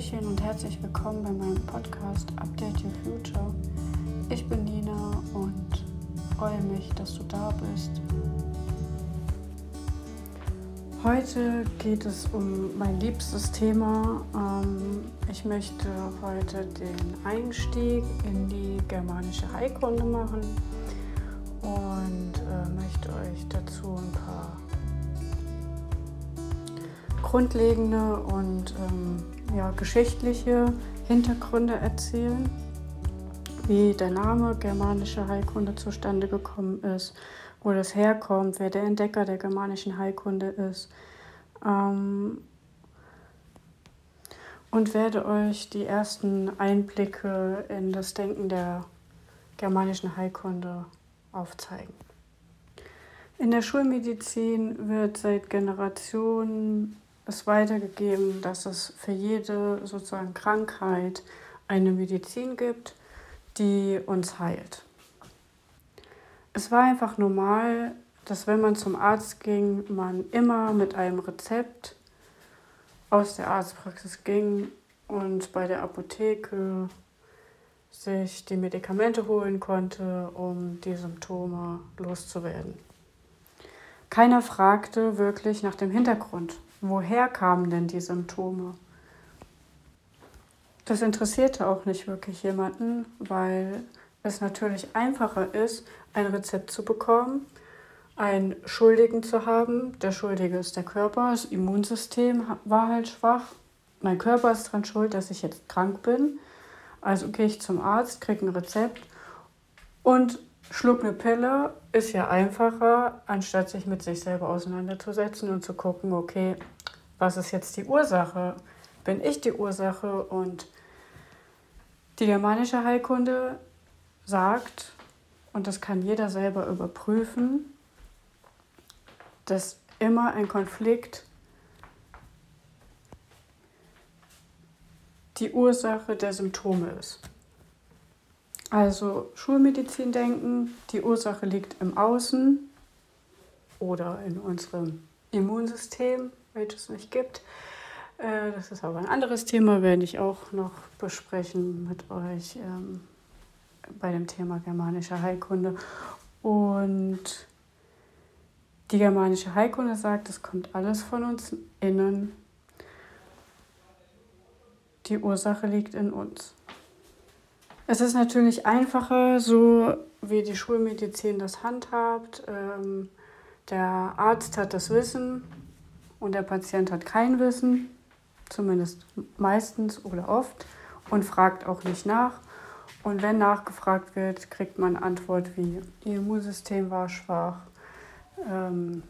Hallöchen und herzlich willkommen bei meinem Podcast Update Your Future. Ich bin Nina und freue mich, dass du da bist. Heute geht es um mein liebstes Thema. Ähm, ich möchte heute den Einstieg in die germanische Heilkunde machen und äh, möchte euch dazu ein paar grundlegende und ähm, ja, geschichtliche Hintergründe erzählen, wie der Name germanische Heilkunde zustande gekommen ist, wo das herkommt, wer der Entdecker der germanischen Heilkunde ist. Ähm, und werde euch die ersten Einblicke in das Denken der germanischen Heilkunde aufzeigen. In der Schulmedizin wird seit Generationen es weitergegeben, dass es für jede sozusagen Krankheit eine Medizin gibt, die uns heilt. Es war einfach normal, dass wenn man zum Arzt ging, man immer mit einem Rezept aus der Arztpraxis ging und bei der Apotheke sich die Medikamente holen konnte, um die Symptome loszuwerden. Keiner fragte wirklich nach dem Hintergrund woher kamen denn die Symptome? Das interessierte auch nicht wirklich jemanden, weil es natürlich einfacher ist, ein Rezept zu bekommen, einen Schuldigen zu haben. Der Schuldige ist der Körper, das Immunsystem war halt schwach. Mein Körper ist daran schuld, dass ich jetzt krank bin. Also gehe ich zum Arzt, kriege ein Rezept und schluck eine Pille ist ja einfacher, anstatt sich mit sich selber auseinanderzusetzen und zu gucken, okay, was ist jetzt die Ursache? Bin ich die Ursache? Und die germanische Heilkunde sagt, und das kann jeder selber überprüfen, dass immer ein Konflikt die Ursache der Symptome ist. Also Schulmedizin denken, die Ursache liegt im Außen oder in unserem Immunsystem, welches es nicht gibt. Äh, das ist aber ein anderes Thema, werde ich auch noch besprechen mit euch ähm, bei dem Thema germanische Heilkunde. Und die germanische Heilkunde sagt, es kommt alles von uns innen. Die Ursache liegt in uns. Es ist natürlich einfacher, so wie die Schulmedizin das handhabt. Ähm, der Arzt hat das Wissen und der Patient hat kein Wissen, zumindest meistens oder oft, und fragt auch nicht nach. Und wenn nachgefragt wird, kriegt man Antwort wie, Ihr Immunsystem war schwach. Ähm,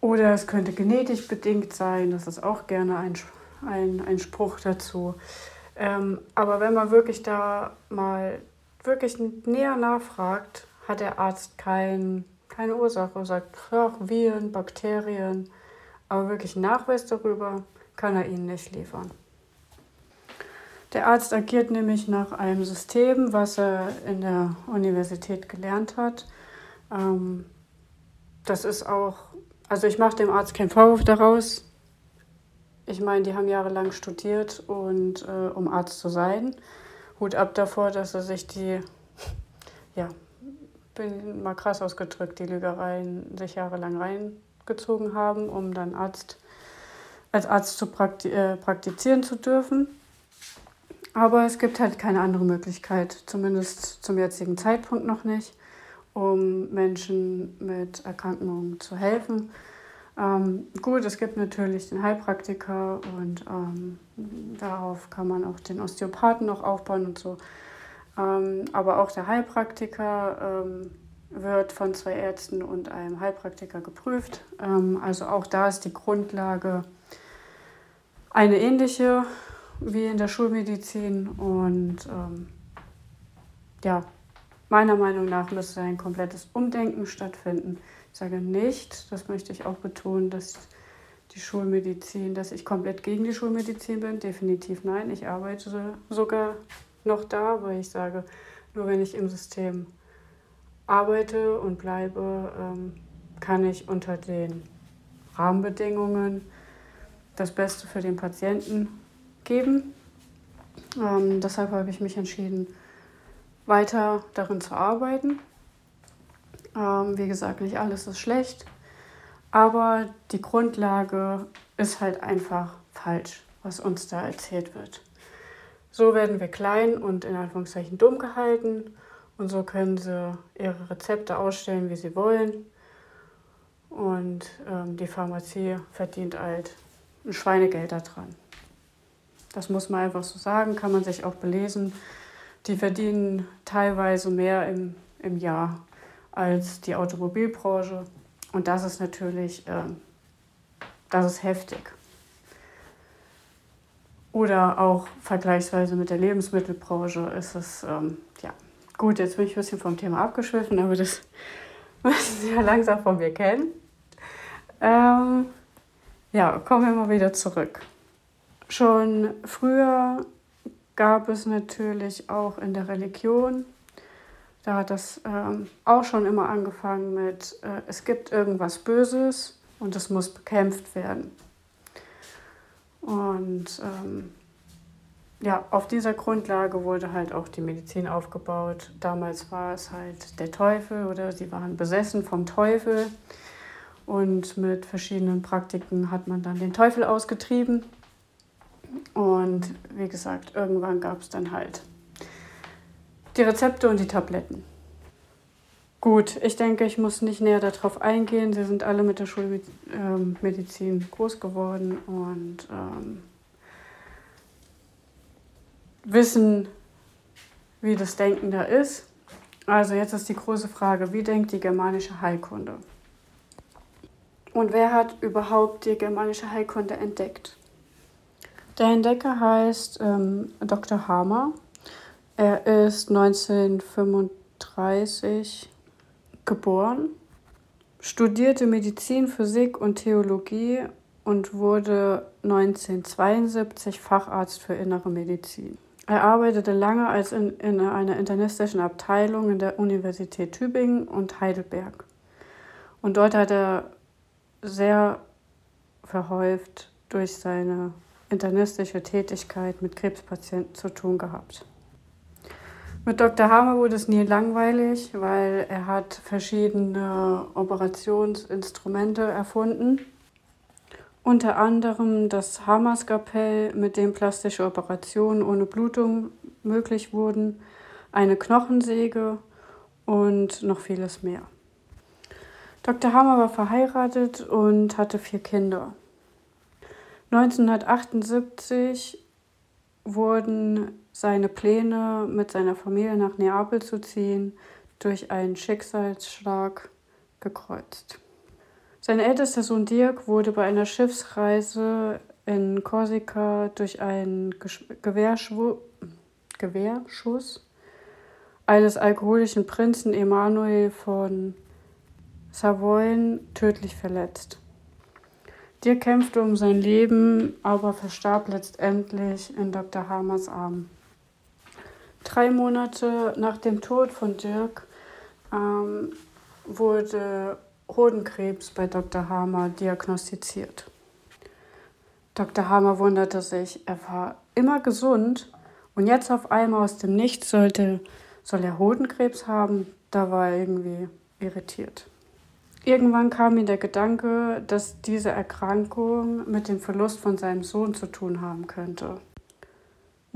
oder es könnte genetisch bedingt sein, das ist auch gerne ein, ein, ein Spruch dazu. Ähm, aber wenn man wirklich da mal wirklich näher nachfragt, hat der Arzt kein, keine Ursache. Sagt, ja, Viren, Bakterien, aber wirklich Nachweis darüber kann er Ihnen nicht liefern. Der Arzt agiert nämlich nach einem System, was er in der Universität gelernt hat. Ähm, das ist auch, also ich mache dem Arzt keinen Vorwurf daraus. Ich meine, die haben jahrelang studiert und äh, um Arzt zu sein. Hut ab davor, dass er sich die, ja, bin mal krass ausgedrückt, die Lügereien sich jahrelang reingezogen haben, um dann Arzt, als Arzt zu prakti äh, praktizieren zu dürfen. Aber es gibt halt keine andere Möglichkeit, zumindest zum jetzigen Zeitpunkt noch nicht, um Menschen mit Erkrankungen zu helfen. Ähm, gut, es gibt natürlich den Heilpraktiker und ähm, darauf kann man auch den Osteopathen noch aufbauen und so. Ähm, aber auch der Heilpraktiker ähm, wird von zwei Ärzten und einem Heilpraktiker geprüft. Ähm, also auch da ist die Grundlage eine ähnliche wie in der Schulmedizin und ähm, ja, meiner Meinung nach müsste ein komplettes Umdenken stattfinden ich sage nicht, das möchte ich auch betonen, dass die Schulmedizin, dass ich komplett gegen die Schulmedizin bin. Definitiv nein. Ich arbeite sogar noch da, weil ich sage, nur wenn ich im System arbeite und bleibe, ähm, kann ich unter den Rahmenbedingungen das Beste für den Patienten geben. Ähm, deshalb habe ich mich entschieden, weiter darin zu arbeiten. Ähm, wie gesagt, nicht alles ist schlecht, aber die Grundlage ist halt einfach falsch, was uns da erzählt wird. So werden wir klein und in Anführungszeichen dumm gehalten und so können sie ihre Rezepte ausstellen, wie sie wollen. Und ähm, die Pharmazie verdient halt ein Schweinegeld daran. Das muss man einfach so sagen, kann man sich auch belesen. Die verdienen teilweise mehr im, im Jahr als die Automobilbranche. Und das ist natürlich, äh, das ist heftig. Oder auch vergleichsweise mit der Lebensmittelbranche ist es, ähm, ja, gut, jetzt bin ich ein bisschen vom Thema abgeschwiffen, aber das müssen Sie ja langsam von mir kennen. Ähm, ja, kommen wir mal wieder zurück. Schon früher gab es natürlich auch in der Religion, da hat das ähm, auch schon immer angefangen mit, äh, es gibt irgendwas Böses und es muss bekämpft werden. Und ähm, ja, auf dieser Grundlage wurde halt auch die Medizin aufgebaut. Damals war es halt der Teufel oder sie waren besessen vom Teufel. Und mit verschiedenen Praktiken hat man dann den Teufel ausgetrieben. Und wie gesagt, irgendwann gab es dann halt die Rezepte und die Tabletten. Gut, ich denke, ich muss nicht näher darauf eingehen. Sie sind alle mit der Schulmedizin ähm, groß geworden und ähm, wissen, wie das Denken da ist. Also jetzt ist die große Frage, wie denkt die germanische Heilkunde? Und wer hat überhaupt die germanische Heilkunde entdeckt? Der Entdecker heißt ähm, Dr. Hamer. Er ist 1935 geboren, studierte Medizin, Physik und Theologie und wurde 1972 Facharzt für Innere Medizin. Er arbeitete lange als in, in einer internistischen Abteilung in der Universität Tübingen und Heidelberg. Und dort hat er sehr verhäuft durch seine internistische Tätigkeit mit Krebspatienten zu tun gehabt. Mit Dr. Hammer wurde es nie langweilig, weil er hat verschiedene Operationsinstrumente erfunden. Unter anderem das Hammerskapell, mit dem plastische Operationen ohne Blutung möglich wurden, eine Knochensäge und noch vieles mehr. Dr. Hammer war verheiratet und hatte vier Kinder. 1978 wurden seine Pläne, mit seiner Familie nach Neapel zu ziehen, durch einen Schicksalsschlag gekreuzt. Sein ältester Sohn Dirk wurde bei einer Schiffsreise in Korsika durch einen Gewehrschuss eines alkoholischen Prinzen Emanuel von Savoyen tödlich verletzt. Dirk kämpfte um sein Leben, aber verstarb letztendlich in Dr. Hamers Armen. Drei Monate nach dem Tod von Dirk ähm, wurde Hodenkrebs bei Dr. Hamer diagnostiziert. Dr. Hamer wunderte sich, er war immer gesund und jetzt auf einmal aus dem Nichts sollte, soll er Hodenkrebs haben. Da war er irgendwie irritiert. Irgendwann kam ihm der Gedanke, dass diese Erkrankung mit dem Verlust von seinem Sohn zu tun haben könnte.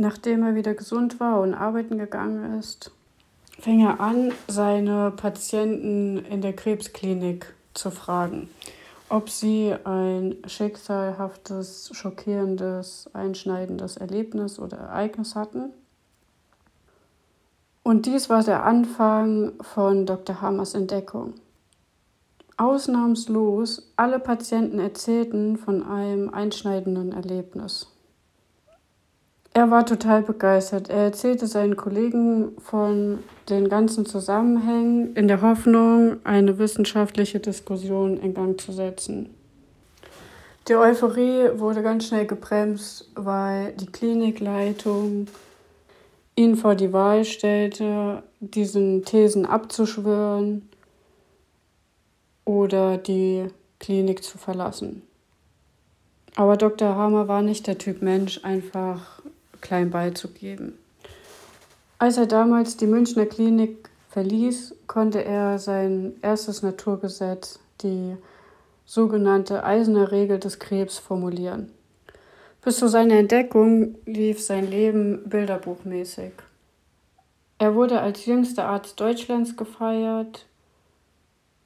Nachdem er wieder gesund war und arbeiten gegangen ist, fing er an, seine Patienten in der Krebsklinik zu fragen, ob sie ein schicksalhaftes, schockierendes, einschneidendes Erlebnis oder Ereignis hatten. Und dies war der Anfang von Dr. Hammers Entdeckung. Ausnahmslos alle Patienten erzählten von einem einschneidenden Erlebnis. Er war total begeistert. Er erzählte seinen Kollegen von den ganzen Zusammenhängen in der Hoffnung, eine wissenschaftliche Diskussion in Gang zu setzen. Die Euphorie wurde ganz schnell gebremst, weil die Klinikleitung ihn vor die Wahl stellte, diesen Thesen abzuschwören oder die Klinik zu verlassen. Aber Dr. Hammer war nicht der Typ Mensch, einfach klein beizugeben. Als er damals die Münchner Klinik verließ, konnte er sein erstes Naturgesetz, die sogenannte eiserne Regel des Krebs, formulieren. Bis zu seiner Entdeckung lief sein Leben bilderbuchmäßig. Er wurde als jüngster Arzt Deutschlands gefeiert,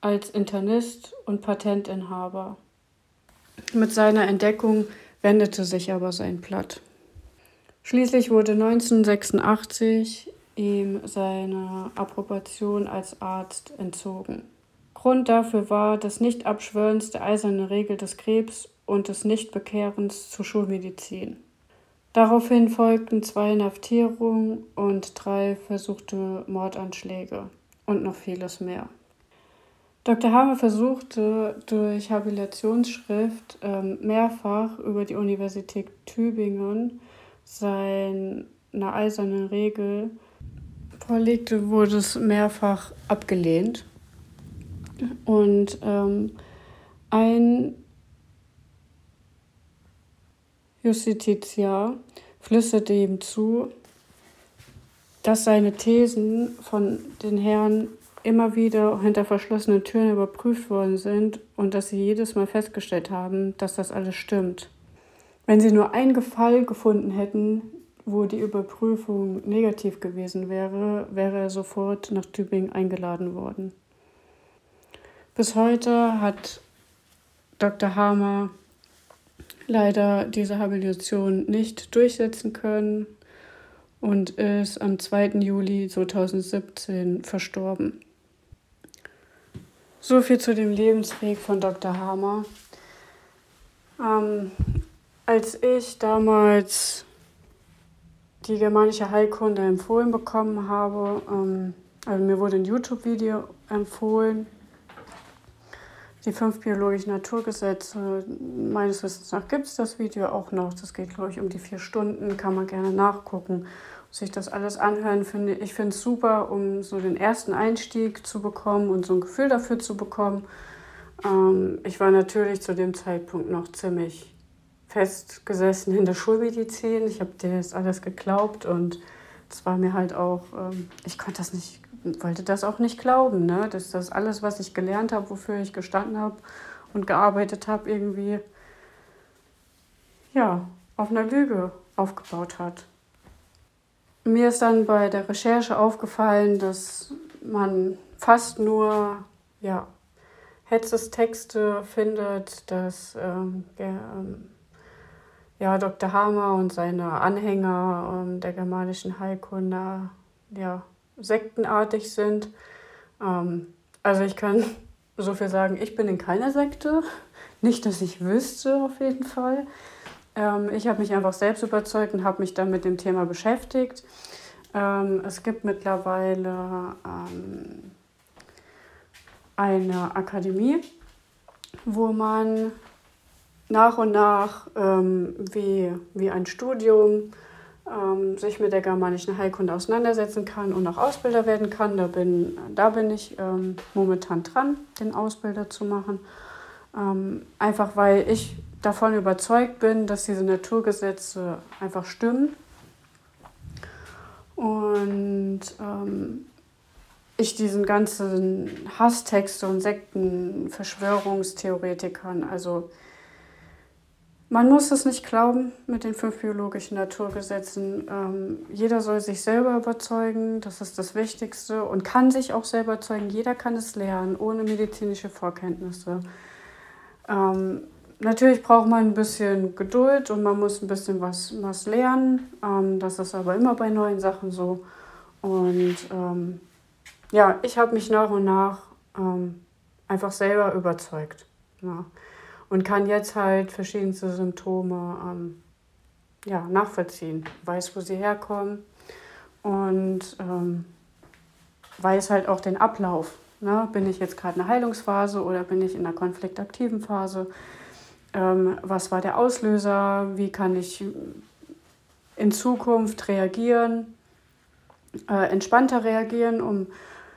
als Internist und Patentinhaber. Mit seiner Entdeckung wendete sich aber sein Blatt. Schließlich wurde 1986 ihm seine Approbation als Arzt entzogen. Grund dafür war das Nichtabschwörens der eisernen Regel des Krebs und des Nichtbekehrens zur Schulmedizin. Daraufhin folgten zwei Inhaftierungen und drei versuchte Mordanschläge und noch vieles mehr. Dr. Hammer versuchte durch Habilitationsschrift ähm, mehrfach über die Universität Tübingen seine eiserne Regel vorlegte, wurde es mehrfach abgelehnt. Und ähm, ein Justitia flüsterte ihm zu, dass seine Thesen von den Herren immer wieder hinter verschlossenen Türen überprüft worden sind und dass sie jedes Mal festgestellt haben, dass das alles stimmt. Wenn sie nur einen Fall gefunden hätten, wo die Überprüfung negativ gewesen wäre, wäre er sofort nach Tübingen eingeladen worden. Bis heute hat Dr. Hamer leider diese Habilitation nicht durchsetzen können und ist am 2. Juli 2017 verstorben. So viel zu dem Lebensweg von Dr. Hamer. Ähm, als ich damals die germanische Heilkunde empfohlen bekommen habe, ähm, also mir wurde ein YouTube-Video empfohlen die fünf biologischen Naturgesetze. Meines Wissens nach gibt es das Video auch noch. Das geht, glaube ich, um die vier Stunden. Kann man gerne nachgucken sich das alles anhören. Finde, ich finde es super, um so den ersten Einstieg zu bekommen und so ein Gefühl dafür zu bekommen. Ähm, ich war natürlich zu dem Zeitpunkt noch ziemlich festgesessen in der Schulmedizin. Ich habe dir das alles geglaubt und es war mir halt auch, ähm, ich konnte das nicht wollte das auch nicht glauben, ne? dass das alles, was ich gelernt habe, wofür ich gestanden habe und gearbeitet habe, irgendwie ja, auf einer Lüge aufgebaut hat. Mir ist dann bei der Recherche aufgefallen, dass man fast nur ja, Hetzes-Texte findet, dass ähm, der, ähm, ja, Dr. Hamer und seine Anhänger ähm, der germanischen Heilkunde ja, sektenartig sind. Ähm, also ich kann so viel sagen, ich bin in keiner Sekte. Nicht, dass ich wüsste, auf jeden Fall. Ähm, ich habe mich einfach selbst überzeugt und habe mich dann mit dem Thema beschäftigt. Ähm, es gibt mittlerweile ähm, eine Akademie, wo man nach und nach ähm, wie, wie ein Studium ähm, sich mit der germanischen Heilkunde auseinandersetzen kann und auch Ausbilder werden kann. Da bin, da bin ich ähm, momentan dran, den Ausbilder zu machen. Ähm, einfach weil ich davon überzeugt bin, dass diese Naturgesetze einfach stimmen. Und ähm, ich diesen ganzen Hasstexte und Sekten, Verschwörungstheoretikern, also man muss es nicht glauben mit den fünf biologischen Naturgesetzen. Ähm, jeder soll sich selber überzeugen, das ist das Wichtigste und kann sich auch selber überzeugen. Jeder kann es lernen, ohne medizinische Vorkenntnisse. Ähm, natürlich braucht man ein bisschen Geduld und man muss ein bisschen was, was lernen. Ähm, das ist aber immer bei neuen Sachen so. Und ähm, ja, ich habe mich nach und nach ähm, einfach selber überzeugt. Ja und kann jetzt halt verschiedenste Symptome ähm, ja, nachvollziehen, weiß, wo sie herkommen und ähm, weiß halt auch den Ablauf. Ne? Bin ich jetzt gerade in der Heilungsphase oder bin ich in der konfliktaktiven Phase? Ähm, was war der Auslöser? Wie kann ich in Zukunft reagieren, äh, entspannter reagieren, um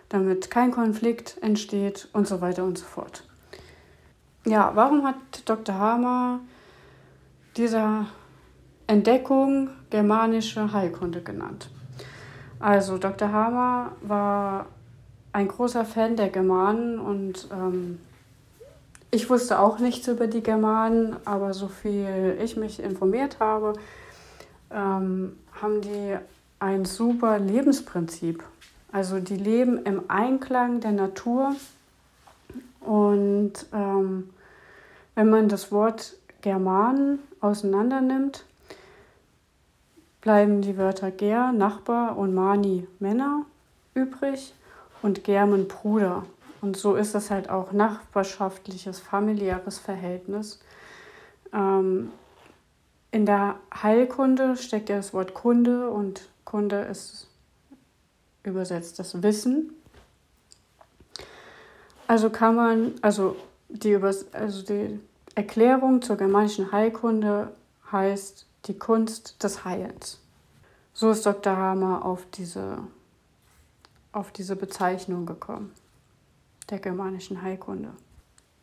damit kein Konflikt entsteht und so weiter und so fort. Ja, warum hat Dr. Hamer dieser Entdeckung germanische Heilkunde genannt. Also Dr. Hamer war ein großer Fan der Germanen und ähm, ich wusste auch nichts über die Germanen, aber so viel ich mich informiert habe, ähm, haben die ein super Lebensprinzip. Also die leben im Einklang der Natur und ähm, wenn man das Wort Germanen auseinander nimmt, bleiben die Wörter Ger, Nachbar und Mani, Männer übrig und Germen, Bruder. Und so ist es halt auch nachbarschaftliches, familiäres Verhältnis. Ähm, in der Heilkunde steckt ja das Wort Kunde und Kunde ist übersetzt das Wissen. Also kann man, also die, Übers also die Erklärung zur germanischen Heilkunde heißt die Kunst des Heilens. So ist Dr. Hamer auf diese, auf diese Bezeichnung gekommen, der germanischen Heilkunde.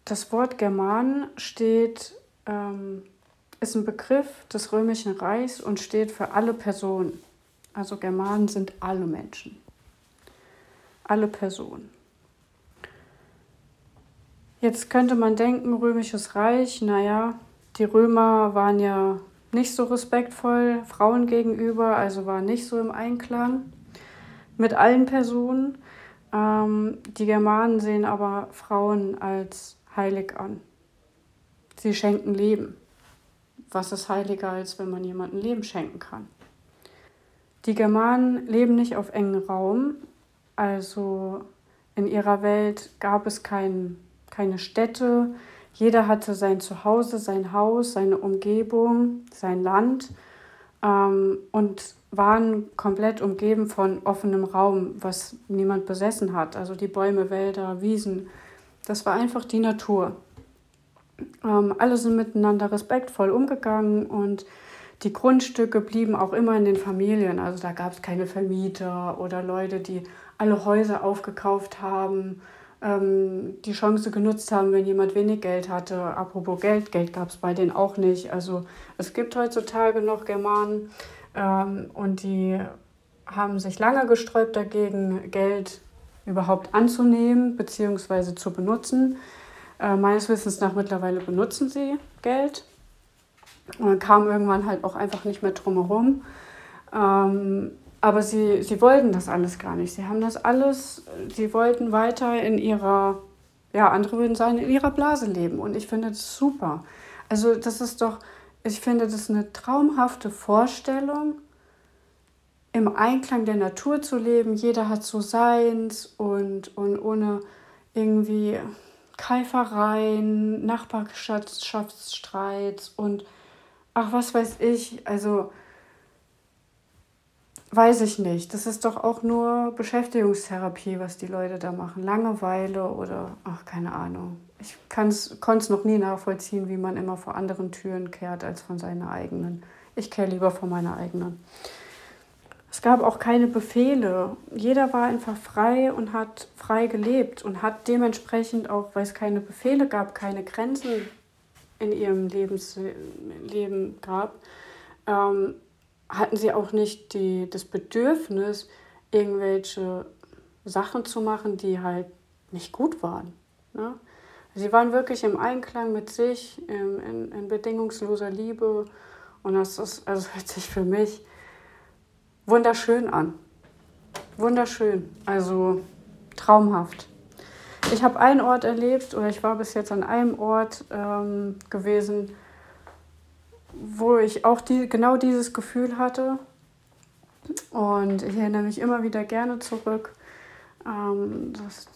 Das Wort German steht, ähm, ist ein Begriff des Römischen Reichs und steht für alle Personen. Also Germanen sind alle Menschen. Alle Personen. Jetzt könnte man denken, Römisches Reich, naja, die Römer waren ja nicht so respektvoll Frauen gegenüber, also war nicht so im Einklang mit allen Personen. Ähm, die Germanen sehen aber Frauen als heilig an. Sie schenken Leben. Was ist heiliger, als wenn man jemandem Leben schenken kann? Die Germanen leben nicht auf engen Raum, also in ihrer Welt gab es kein, keine Städte, jeder hatte sein Zuhause, sein Haus, seine Umgebung, sein Land ähm, und waren komplett umgeben von offenem Raum, was niemand besessen hat. Also die Bäume, Wälder, Wiesen. Das war einfach die Natur. Ähm, alle sind miteinander respektvoll umgegangen und die Grundstücke blieben auch immer in den Familien. Also da gab es keine Vermieter oder Leute, die alle Häuser aufgekauft haben ähm, die Chance genutzt haben, wenn jemand wenig Geld hatte. Apropos Geld, Geld gab es bei denen auch nicht. Also es gibt heutzutage noch Germanen ähm, und die haben sich lange gesträubt dagegen, Geld überhaupt anzunehmen bzw. zu benutzen. Äh, meines Wissens nach mittlerweile benutzen sie Geld. Und kam irgendwann halt auch einfach nicht mehr drumherum. Ähm, aber sie, sie wollten das alles gar nicht. Sie haben das alles, sie wollten weiter in ihrer, ja, andere würden sagen, in ihrer Blase leben. Und ich finde das super. Also das ist doch, ich finde das eine traumhafte Vorstellung, im Einklang der Natur zu leben. Jeder hat so seins und, und ohne irgendwie Keifereien, Nachbarschaftsstreits und ach, was weiß ich. Also Weiß ich nicht. Das ist doch auch nur Beschäftigungstherapie, was die Leute da machen. Langeweile oder, ach, keine Ahnung. Ich konnte es noch nie nachvollziehen, wie man immer vor anderen Türen kehrt als von seiner eigenen. Ich kehre lieber vor meiner eigenen. Es gab auch keine Befehle. Jeder war einfach frei und hat frei gelebt und hat dementsprechend auch, weil es keine Befehle gab, keine Grenzen in ihrem Lebensleben gab, ähm, hatten sie auch nicht die, das Bedürfnis, irgendwelche Sachen zu machen, die halt nicht gut waren. Ne? Sie waren wirklich im Einklang mit sich, in, in, in bedingungsloser Liebe. Und das ist, also hört sich für mich wunderschön an. Wunderschön. Also traumhaft. Ich habe einen Ort erlebt oder ich war bis jetzt an einem Ort ähm, gewesen, wo ich auch die, genau dieses Gefühl hatte. Und ich erinnere mich immer wieder gerne zurück. Ähm, das,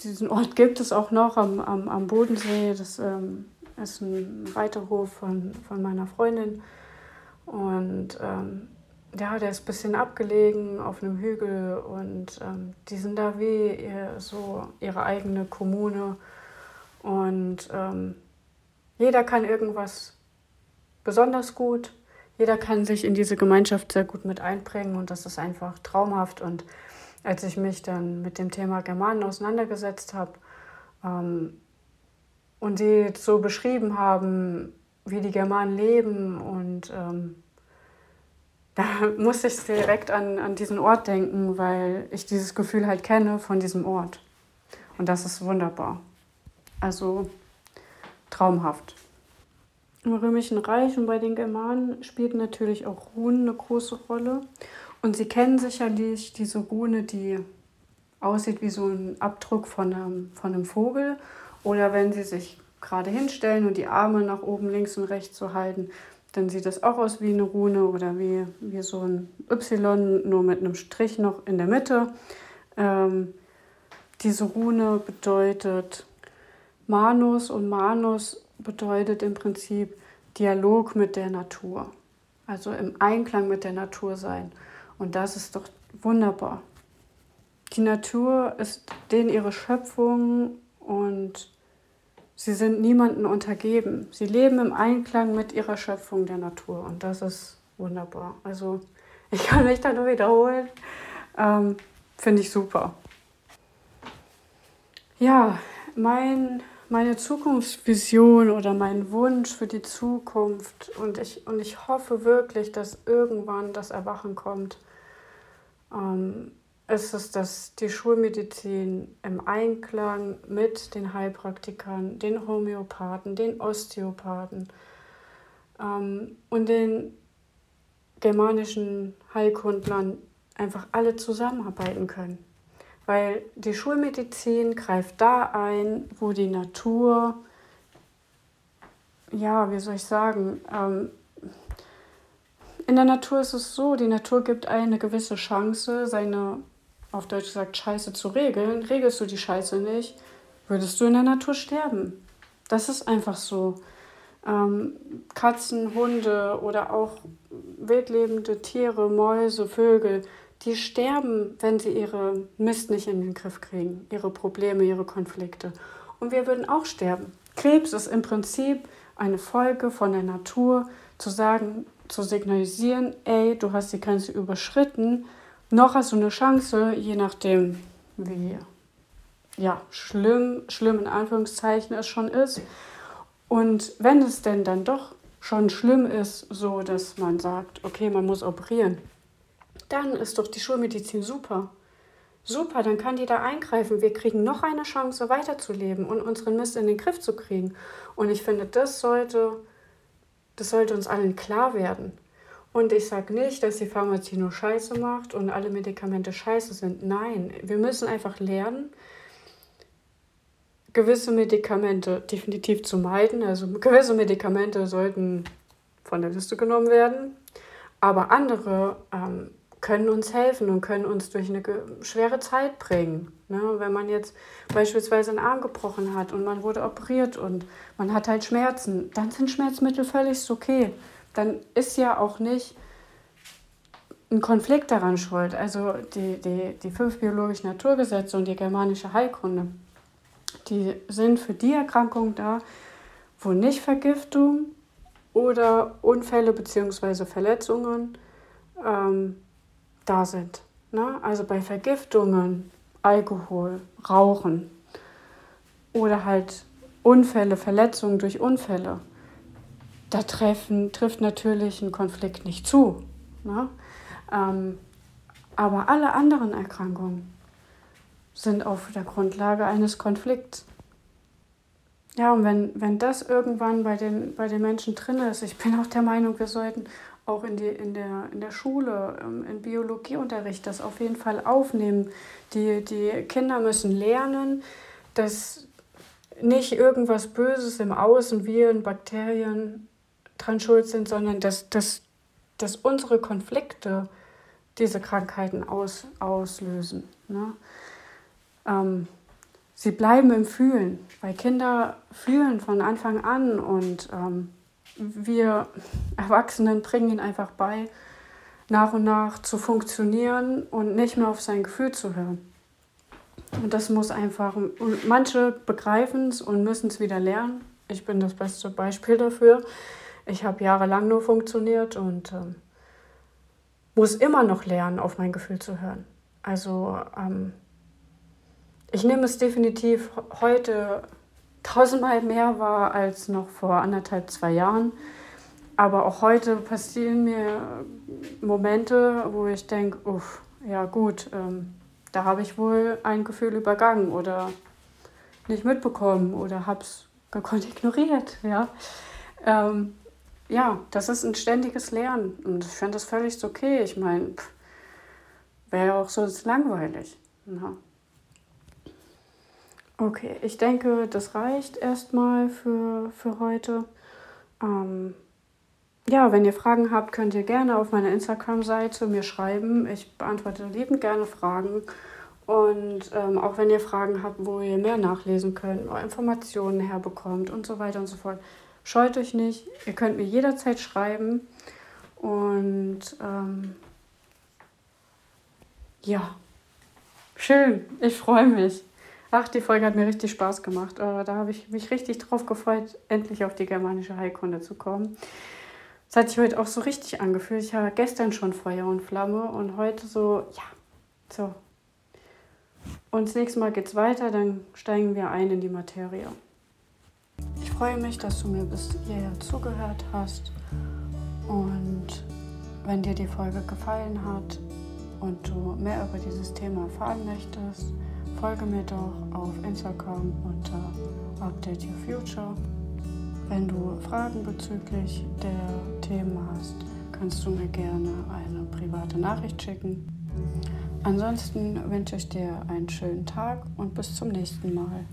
diesen Ort gibt es auch noch am, am, am Bodensee. Das ähm, ist ein Reiterhof von, von meiner Freundin. Und ähm, ja, der ist ein bisschen abgelegen auf einem Hügel und ähm, die sind da wie ihr, so ihre eigene Kommune. Und ähm, jeder kann irgendwas besonders gut. Jeder kann sich in diese Gemeinschaft sehr gut mit einbringen und das ist einfach traumhaft. Und als ich mich dann mit dem Thema Germanen auseinandergesetzt habe ähm, und sie so beschrieben haben, wie die Germanen leben und ähm, da musste ich direkt an, an diesen Ort denken, weil ich dieses Gefühl halt kenne von diesem Ort. Und das ist wunderbar. Also traumhaft. Im Römischen Reich und bei den Germanen spielten natürlich auch Runen eine große Rolle. Und Sie kennen sicherlich diese Rune, die aussieht wie so ein Abdruck von einem, von einem Vogel. Oder wenn Sie sich gerade hinstellen und die Arme nach oben links und rechts so halten, dann sieht das auch aus wie eine Rune oder wie, wie so ein Y, nur mit einem Strich noch in der Mitte. Ähm, diese Rune bedeutet Manus und Manus bedeutet im Prinzip Dialog mit der Natur. Also im Einklang mit der Natur sein. Und das ist doch wunderbar. Die Natur ist denen ihre Schöpfung und sie sind niemandem untergeben. Sie leben im Einklang mit ihrer Schöpfung der Natur und das ist wunderbar. Also ich kann mich da nur wiederholen. Ähm, Finde ich super. Ja, mein, meine Zukunftsvision oder mein Wunsch für die Zukunft und ich, und ich hoffe wirklich, dass irgendwann das Erwachen kommt, ähm, ist es, dass die Schulmedizin im Einklang mit den Heilpraktikern, den Homöopathen, den Osteopathen ähm, und den germanischen Heilkundlern einfach alle zusammenarbeiten können. Weil die Schulmedizin greift da ein, wo die Natur, ja, wie soll ich sagen, ähm, in der Natur ist es so, die Natur gibt eine gewisse Chance, seine auf Deutsch gesagt, Scheiße zu regeln, regelst du die Scheiße nicht, würdest du in der Natur sterben. Das ist einfach so. Ähm, Katzen, Hunde oder auch wildlebende Tiere, Mäuse, Vögel, die sterben, wenn sie ihre Mist nicht in den Griff kriegen, ihre Probleme, ihre Konflikte. Und wir würden auch sterben. Krebs ist im Prinzip eine Folge von der Natur, zu sagen, zu signalisieren, ey, du hast die Grenze überschritten, noch hast du eine Chance, je nachdem, wie ja, schlimm, schlimm in Anführungszeichen es schon ist. Und wenn es denn dann doch schon schlimm ist, so dass man sagt, okay, man muss operieren, dann ist doch die Schulmedizin super. Super, dann kann die da eingreifen. Wir kriegen noch eine Chance, weiterzuleben und unseren Mist in den Griff zu kriegen. Und ich finde, das sollte, das sollte uns allen klar werden. Und ich sage nicht, dass die Pharmazie nur Scheiße macht und alle Medikamente scheiße sind. Nein, wir müssen einfach lernen, gewisse Medikamente definitiv zu meiden. Also gewisse Medikamente sollten von der Liste genommen werden, aber andere ähm, können uns helfen und können uns durch eine schwere Zeit bringen. Ne? Wenn man jetzt beispielsweise einen Arm gebrochen hat und man wurde operiert und man hat halt Schmerzen, dann sind Schmerzmittel völlig okay dann ist ja auch nicht ein Konflikt daran schuld. Also die, die, die fünf biologischen Naturgesetze und die germanische Heilkunde, die sind für die Erkrankungen da, wo nicht Vergiftung oder Unfälle bzw. Verletzungen ähm, da sind. Ne? Also bei Vergiftungen, Alkohol, Rauchen oder halt Unfälle, Verletzungen durch Unfälle da treffen, trifft natürlich ein Konflikt nicht zu. Ne? Ähm, aber alle anderen Erkrankungen sind auf der Grundlage eines Konflikts. Ja, und wenn, wenn das irgendwann bei den, bei den Menschen drin ist, ich bin auch der Meinung, wir sollten auch in, die, in, der, in der Schule, ähm, im Biologieunterricht das auf jeden Fall aufnehmen. Die, die Kinder müssen lernen, dass nicht irgendwas Böses im Außen, Viren, Bakterien dran schuld sind, sondern dass, dass, dass unsere Konflikte diese Krankheiten aus, auslösen. Ne? Ähm, sie bleiben im Fühlen, weil Kinder fühlen von Anfang an und ähm, wir Erwachsenen bringen ihnen einfach bei, nach und nach zu funktionieren und nicht mehr auf sein Gefühl zu hören. Und das muss einfach, und manche begreifen es und müssen es wieder lernen. Ich bin das beste Beispiel dafür. Ich habe jahrelang nur funktioniert und ähm, muss immer noch lernen, auf mein Gefühl zu hören. Also ähm, ich nehme es definitiv heute tausendmal mehr war als noch vor anderthalb, zwei Jahren. Aber auch heute passieren mir Momente, wo ich denke, uff, ja gut, ähm, da habe ich wohl ein Gefühl übergangen oder nicht mitbekommen oder habe es gekonnt ignoriert. Ja? Ähm, ja, das ist ein ständiges Lernen und ich finde das völlig okay. Ich meine, wäre ja auch sonst langweilig. Ja. Okay, ich denke, das reicht erstmal für, für heute. Ähm, ja, wenn ihr Fragen habt, könnt ihr gerne auf meiner Instagram-Seite mir schreiben. Ich beantworte liebend gerne Fragen. Und ähm, auch wenn ihr Fragen habt, wo ihr mehr nachlesen könnt, Informationen herbekommt und so weiter und so fort, scheut euch nicht. Ihr könnt mir jederzeit schreiben. Und ähm, ja, schön. Ich freue mich. Ach, die Folge hat mir richtig Spaß gemacht. Äh, da habe ich mich richtig drauf gefreut, endlich auf die germanische Heilkunde zu kommen. Das hat sich heute auch so richtig angefühlt. Ich war gestern schon Feuer und Flamme und heute so, ja, so. Und das nächste Mal geht es weiter, dann steigen wir ein in die Materie. Ich freue mich, dass du mir bis hierher zugehört hast. Und wenn dir die Folge gefallen hat und du mehr über dieses Thema erfahren möchtest, folge mir doch auf Instagram unter Update Your Future. Wenn du Fragen bezüglich der Themen hast, kannst du mir gerne eine private Nachricht schicken. Ansonsten wünsche ich dir einen schönen Tag und bis zum nächsten Mal.